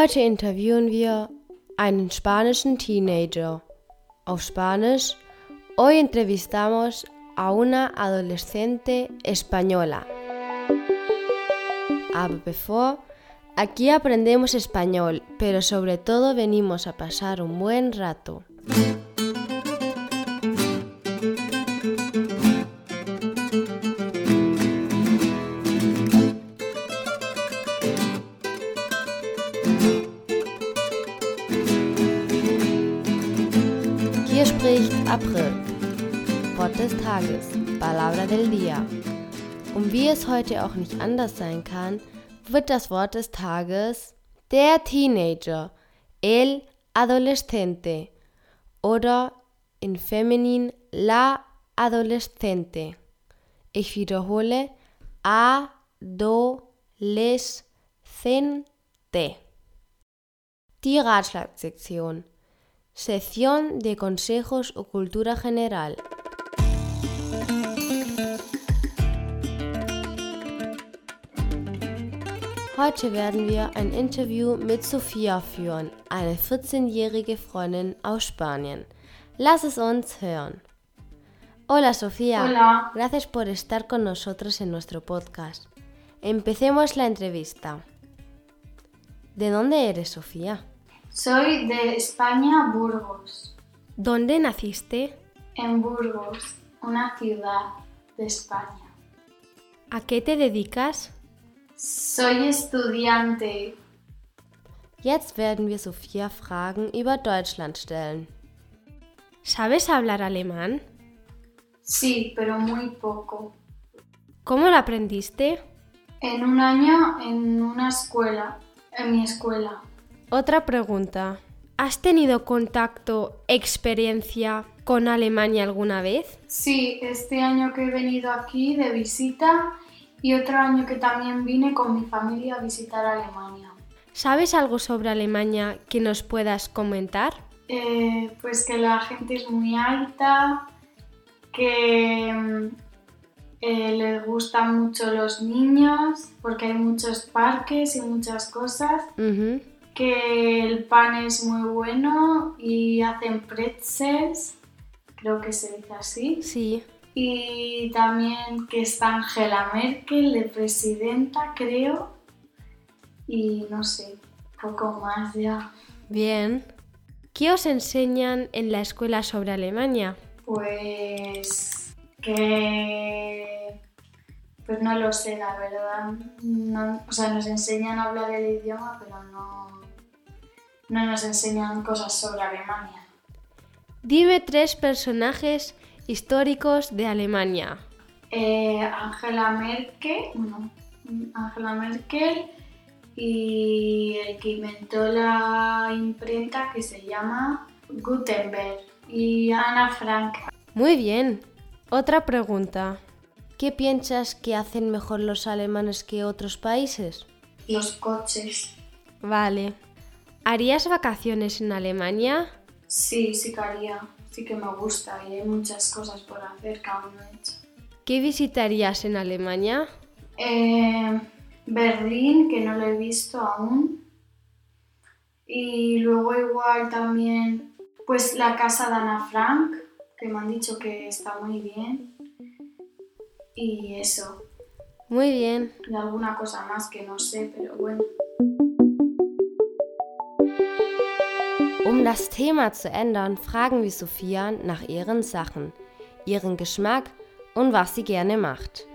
Heute interviewen wir einen spanischen Teenager. Auf Spanisch, hoy entrevistamos a una adolescente española. Aber bevor, aquí aprendemos español, pero sobre todo venimos a pasar un buen rato. Spricht April. Wort des Tages, Palabra del Día. Und wie es heute auch nicht anders sein kann, wird das Wort des Tages der Teenager, el adolescente oder in Feminin la adolescente. Ich wiederhole adolescente. Die Ratschlagsektion. Sección de Consejos o Cultura General. Heute werden wir ein Interview mit Sofia führen, eine 14-jährige Freundin aus Spanien. Lass es uns hören. Hola Sofía. Hola. Gracias por estar con nosotros en nuestro podcast. Empecemos la entrevista. ¿De dónde eres, Sofía? Soy de España, Burgos. ¿Dónde naciste? En Burgos, una ciudad de España. ¿A qué te dedicas? Soy estudiante. Jetzt werden wir Sophia Fragen über Deutschland stellen. ¿Sabes hablar alemán? Sí, pero muy poco. ¿Cómo lo aprendiste? En un año en una escuela, en mi escuela. Otra pregunta. ¿Has tenido contacto, experiencia con Alemania alguna vez? Sí, este año que he venido aquí de visita y otro año que también vine con mi familia a visitar Alemania. ¿Sabes algo sobre Alemania que nos puedas comentar? Eh, pues que la gente es muy alta, que eh, les gustan mucho los niños porque hay muchos parques y muchas cosas. Que el pan es muy bueno y hacen pretzels, creo que se dice así, Sí. y también que está Angela Merkel de presidenta, creo, y no sé, poco más ya. Bien. ¿Qué os enseñan en la escuela sobre Alemania? Pues que pues no lo sé, la verdad. No- o sea, nos enseñan a hablar el idioma, pero no, no nos enseñan cosas sobre Alemania. Dime tres personajes históricos de Alemania. Eh, Angela Merkel, Angela Merkel y el que inventó la imprenta que se llama Gutenberg y Ana Frank. Muy bien. Otra pregunta. ¿Qué piensas que hacen mejor los alemanes que otros países? Los coches. Vale. ¿Harías vacaciones en Alemania? Sí, sí que haría. Sí que me gusta y hay muchas cosas por hacer que aún no he hecho. ¿Qué visitarías en Alemania? Eh, Berlín, que no lo he visto aún. Y luego igual también, pues la casa de Ana Frank, que me han dicho que está muy bien. Y eso. Muy bien. Y alguna cosa más que no sé, pero bueno. Um das Thema zu ändern, fragen wir Sophia nach ihren Sachen, ihren Geschmack und was sie gerne macht.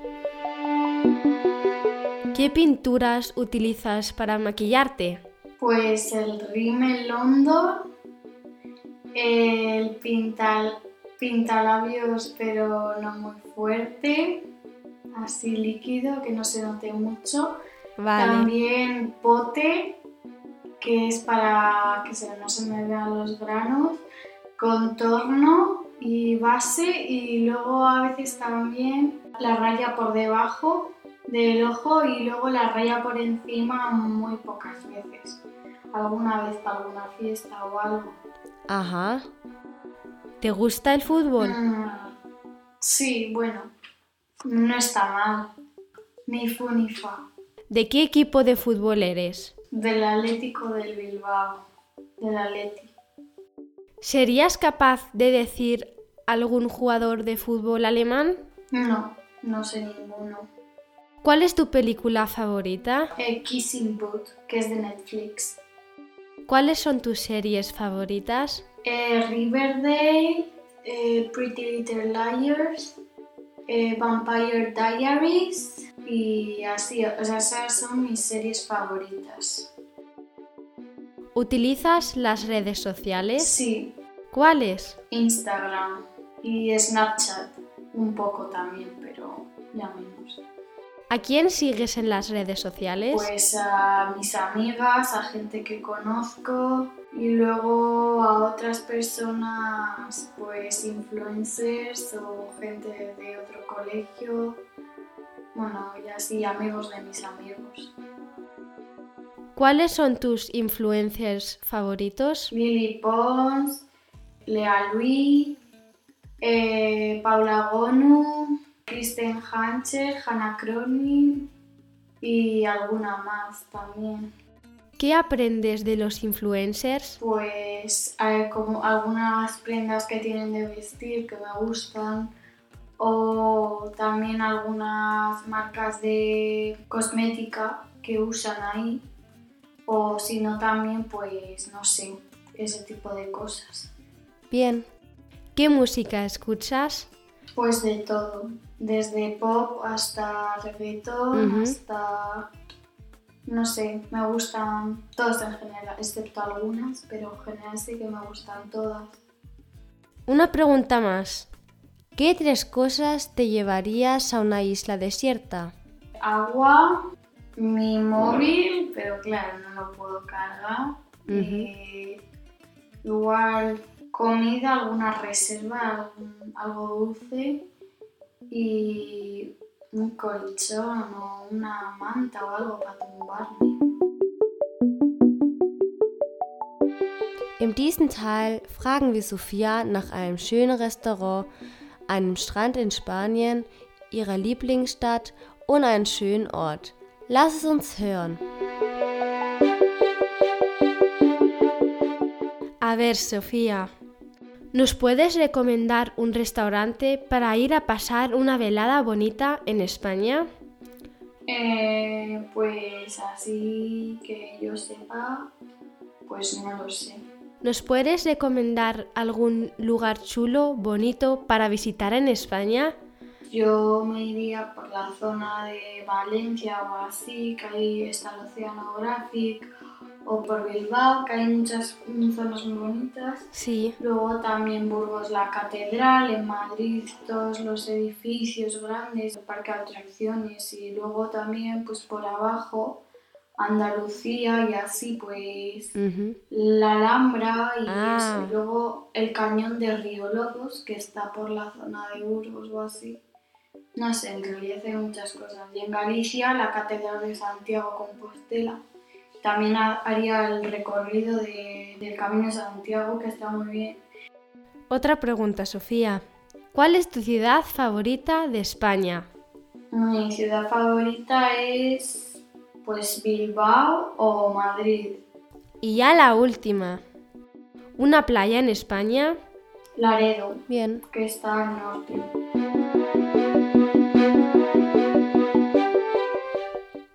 ¿Qué pinturas utilizas para maquillarte? Pues el Rimmel London, el pintal, pintalabios pero no muy fuerte, así líquido, que no se note mucho. Vale. También pote, que es para que se- no se me vean los granos, contorno y base y luego a veces también la raya por debajo del ojo y luego la raya por encima muy pocas veces. Alguna vez para alguna fiesta o algo. Ajá. ¿Te gusta el fútbol? Mm, sí, bueno, no está mal. Ni fu ni fa. ¿De qué equipo de fútbol eres? Del Atlético del Bilbao. Del Atleti. ¿Serías capaz de decir algún jugador de fútbol alemán? No, no sé ninguno. ¿Cuál es tu película favorita? Eh, Kissing Booth, que es de Netflix. ¿Cuáles son tus series favoritas? Eh, Riverdale, eh, Pretty Little Liars, eh, Vampire Diaries y así, o sea, esas son mis series favoritas. ¿Utilizas las redes sociales? Sí, ¿Cuáles? Instagram y Snapchat, un poco también, pero ya menos. ¿A quién sigues en las redes sociales? Pues a mis amigas, a gente que conozco y luego a otras personas, pues influencers o gente de otro colegio. Bueno, y así amigos de mis amigos. ¿Cuáles son tus influencers favoritos? Lily Pons, Lea Louis, eh, Paula Gonu, Kristen Hancher, Hannah Cronin y alguna más también. ¿Qué aprendes de los influencers? Pues hay como algunas prendas que tienen de vestir que me gustan o también algunas marcas de cosmética que usan ahí o si no también pues no sé, ese tipo de cosas. Bien. ¿Qué música escuchas? Pues de todo, desde pop hasta reggaetón, Ujú. hasta... No sé, me gustan todas en general, excepto algunas, pero en general sí que me gustan todas. Una pregunta más. ¿Qué tres cosas te llevarías a una isla desierta? Agua, mi móvil, pero claro, no lo puedo cargar. Ujú. Eh, igual comida, alguna reserva, algún- algo dulce y un colchón o una manta o algo para tumbarme. In diesem Teil fragen wir Sophia nach einem schönen Restaurant, einem Strand in Spanien, ihrer Lieblingsstadt und einem schönen Ort. Lass es uns hören. A ver, Sofía, ¿nos puedes recomendar un restaurante para ir a pasar una velada bonita en España? Eh, pues así que yo sepa, pues no lo sé. ¿Nos puedes recomendar algún lugar chulo, bonito para visitar en España? Yo me iría por la zona de Valencia o así, que ahí está el Oceanographic, o por Bilbao, que hay muchas zonas muy bonitas. Sí. Luego también Burgos, la catedral, en Madrid todos los edificios grandes, el parque de atracciones y luego también pues por abajo Andalucía y así pues Ujú. la Alhambra y Ah. eso. Y luego el cañón de Río Lobos que está por la zona de Burgos o así. No sé, en realidad hay muchas cosas. Y en Galicia la catedral de Santiago Compostela. También ha- haría el recorrido de- del Camino de Santiago que está muy bien. Otra pregunta, Sofía. ¿Cuál es tu ciudad favorita de España? Mi ciudad favorita es pues Bilbao o Madrid. Y ya la última. ¿Una playa en España? Laredo, Bien. que está al norte.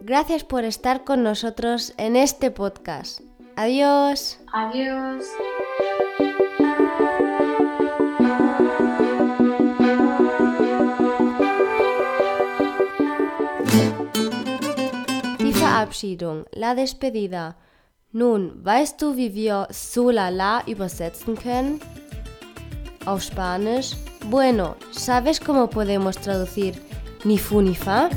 Gracias por estar con nosotros en este podcast. Adiós. Adiós. Verabschiedung, la despedida. Nun, weißt du, wie wir so la la übersetzen können? Auf Spanisch. Bueno, ¿sabes cómo podemos traducir ni fu ni fa?